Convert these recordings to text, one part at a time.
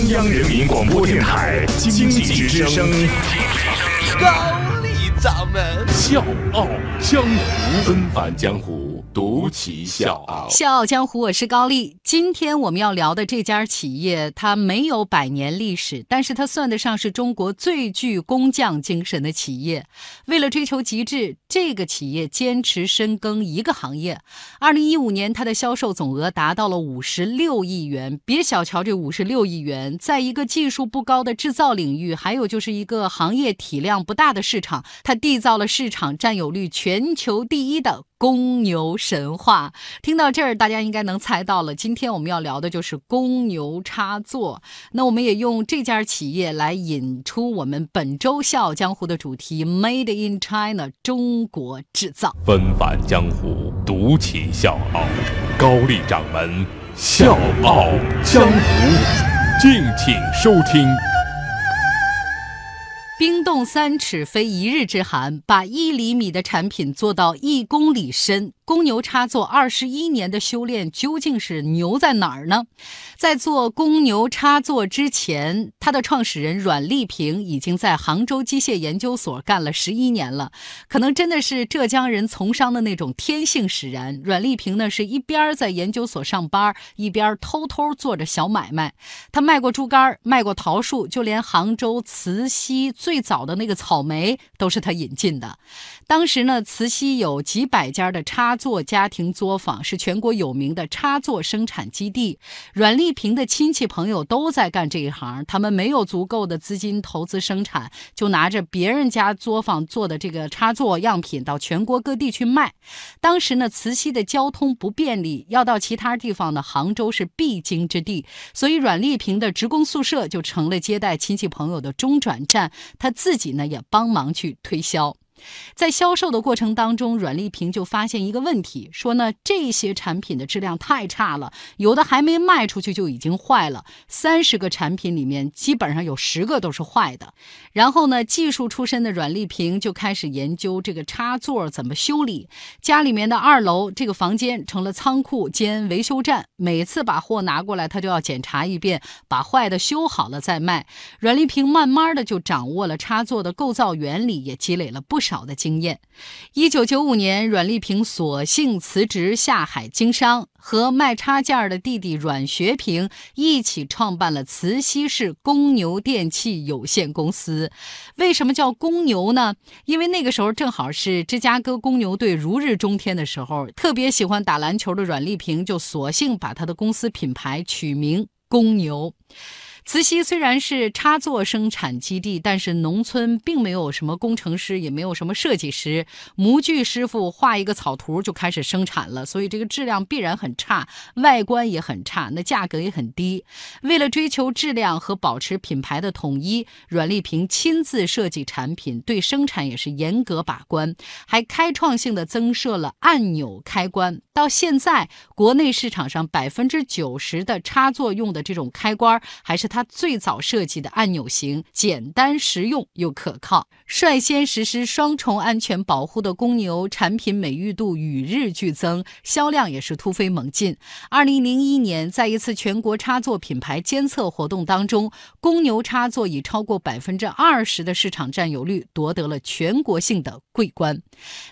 中央人民广播电台经济之声，高丽掌门笑傲江湖，纷繁江湖。独骑笑傲，笑傲江湖，我是高丽。今天我们要聊的这家企业，它没有百年历史，但是它算得上是中国最具工匠精神的企业。为了追求极致，这个企业坚持深耕一个行业。二零一五年，它的销售总额达到了五十六亿元。别小瞧这五十六亿元，在一个技术不高的制造领域，还有就是一个行业体量不大的市场，它缔造了市场占有率全球第一的。公牛神话，听到这儿，大家应该能猜到了。今天我们要聊的就是公牛插座。那我们也用这家企业来引出我们本周《笑傲江湖》的主题：Made in China，中国制造。纷繁江湖，独起笑傲。高丽掌门，笑傲江湖，敬请收听。冰冻三尺，非一日之寒。把一厘米的产品做到一公里深。公牛插座二十一年的修炼究竟是牛在哪儿呢？在做公牛插座之前，他的创始人阮立平已经在杭州机械研究所干了十一年了。可能真的是浙江人从商的那种天性使然。阮立平呢是一边在研究所上班，一边偷偷做着小买卖。他卖过猪肝，卖过桃树，就连杭州慈溪最早的那个草莓都是他引进的。当时呢，慈溪有几百家的插。座家庭作坊是全国有名的插座生产基地，阮丽萍的亲戚朋友都在干这一行。他们没有足够的资金投资生产，就拿着别人家作坊做的这个插座样品到全国各地去卖。当时呢，慈溪的交通不便利，要到其他地方呢，杭州是必经之地，所以阮丽萍的职工宿舍就成了接待亲戚朋友的中转站。他自己呢，也帮忙去推销。在销售的过程当中，阮丽萍就发现一个问题，说呢这些产品的质量太差了，有的还没卖出去就已经坏了。三十个产品里面，基本上有十个都是坏的。然后呢，技术出身的阮丽萍就开始研究这个插座怎么修理。家里面的二楼这个房间成了仓库兼维修站，每次把货拿过来，他就要检查一遍，把坏的修好了再卖。阮丽萍慢慢的就掌握了插座的构造原理，也积累了不少。少的经验。一九九五年，阮丽萍索性辞职下海经商，和卖插件的弟弟阮学平一起创办了慈溪市公牛电器有限公司。为什么叫公牛呢？因为那个时候正好是芝加哥公牛队如日中天的时候，特别喜欢打篮球的阮丽萍就索性把他的公司品牌取名公牛。慈溪虽然是插座生产基地，但是农村并没有什么工程师，也没有什么设计师，模具师傅画一个草图就开始生产了，所以这个质量必然很差，外观也很差，那价格也很低。为了追求质量和保持品牌的统一，阮丽萍亲自设计产品，对生产也是严格把关，还开创性的增设了按钮开关。到现在，国内市场上百分之九十的插座用的这种开关还是。它最早设计的按钮型，简单实用又可靠，率先实施双重安全保护的公牛产品美誉度与日俱增，销量也是突飞猛进。二零零一年，在一次全国插座品牌监测活动当中，公牛插座以超过百分之二十的市场占有率夺得了全国性的桂冠。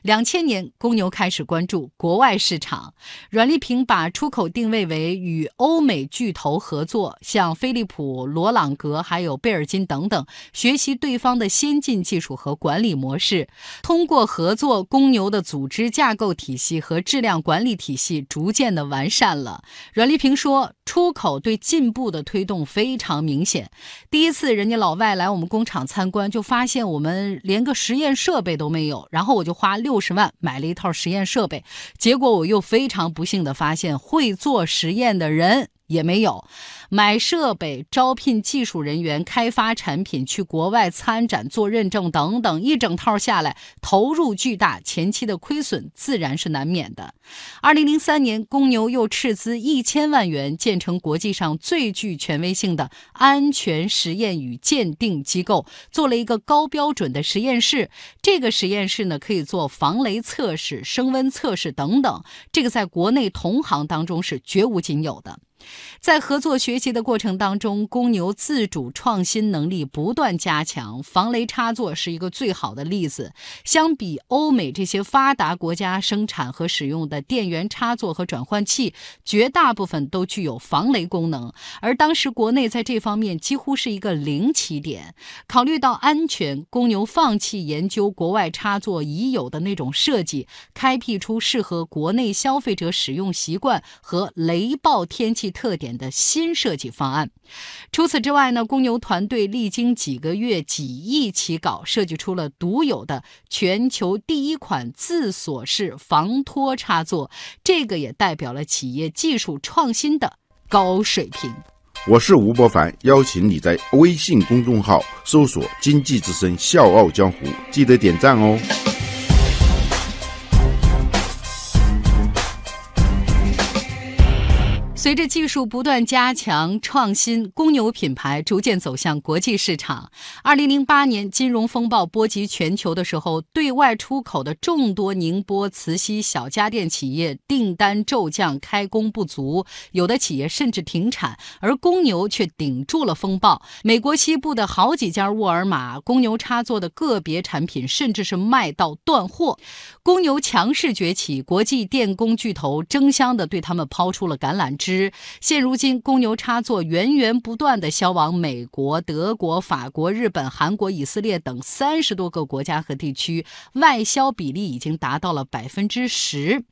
两千年，公牛开始关注国外市场，阮丽萍把出口定位为与欧美巨头合作，像飞利浦。罗朗格还有贝尔金等等，学习对方的先进技术和管理模式，通过合作，公牛的组织架构体系和质量管理体系逐渐的完善了。阮丽萍说，出口对进步的推动非常明显。第一次人家老外来我们工厂参观，就发现我们连个实验设备都没有，然后我就花六十万买了一套实验设备，结果我又非常不幸的发现，会做实验的人。也没有买设备、招聘技术人员、开发产品、去国外参展做认证等等，一整套下来，投入巨大，前期的亏损自然是难免的。二零零三年，公牛又斥资一千万元建成国际上最具权威性的安全实验与鉴定机构，做了一个高标准的实验室。这个实验室呢，可以做防雷测试、升温测试等等，这个在国内同行当中是绝无仅有的。在合作学习的过程当中，公牛自主创新能力不断加强。防雷插座是一个最好的例子。相比欧美这些发达国家生产和使用的电源插座和转换器，绝大部分都具有防雷功能。而当时国内在这方面几乎是一个零起点。考虑到安全，公牛放弃研究国外插座已有的那种设计，开辟出适合国内消费者使用习惯和雷暴天气特点的新设计方案。除此之外呢，公牛团队历经几个月、几亿起稿，设计出了独有的全球第一款自锁式防脱插座。这个也代表了企业技术创新的高水平。我是吴伯凡，邀请你在微信公众号搜索“经济之声笑傲江湖”，记得点赞哦。随着技术不断加强创新，公牛品牌逐渐走向国际市场。二零零八年金融风暴波及全球的时候，对外出口的众多宁波、慈溪小家电企业订单骤降，开工不足，有的企业甚至停产，而公牛却顶住了风暴。美国西部的好几家沃尔玛，公牛插座的个别产品甚至是卖到断货。公牛强势崛起，国际电工巨头争相的对他们抛出了橄榄枝。现如今，公牛插座源源不断的销往美国、德国、法国、日本、韩国、以色列等三十多个国家和地区，外销比例已经达到了百分之十。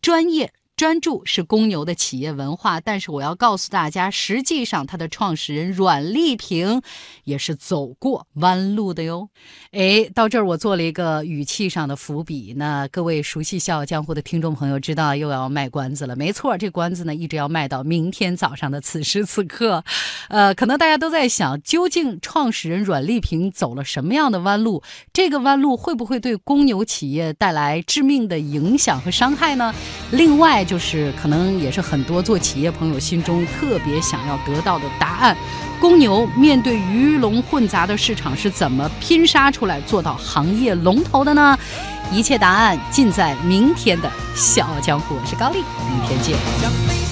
专业。专注是公牛的企业文化，但是我要告诉大家，实际上它的创始人阮丽萍也是走过弯路的哟。哎，到这儿我做了一个语气上的伏笔，那各位熟悉《笑傲江湖》的听众朋友知道又要卖关子了。没错，这关子呢一直要卖到明天早上的此时此刻。呃，可能大家都在想，究竟创始人阮丽萍走了什么样的弯路？这个弯路会不会对公牛企业带来致命的影响和伤害呢？另外。就是可能也是很多做企业朋友心中特别想要得到的答案。公牛面对鱼龙混杂的市场是怎么拼杀出来做到行业龙头的呢？一切答案尽在明天的《笑傲江湖》，我是高丽，明天见。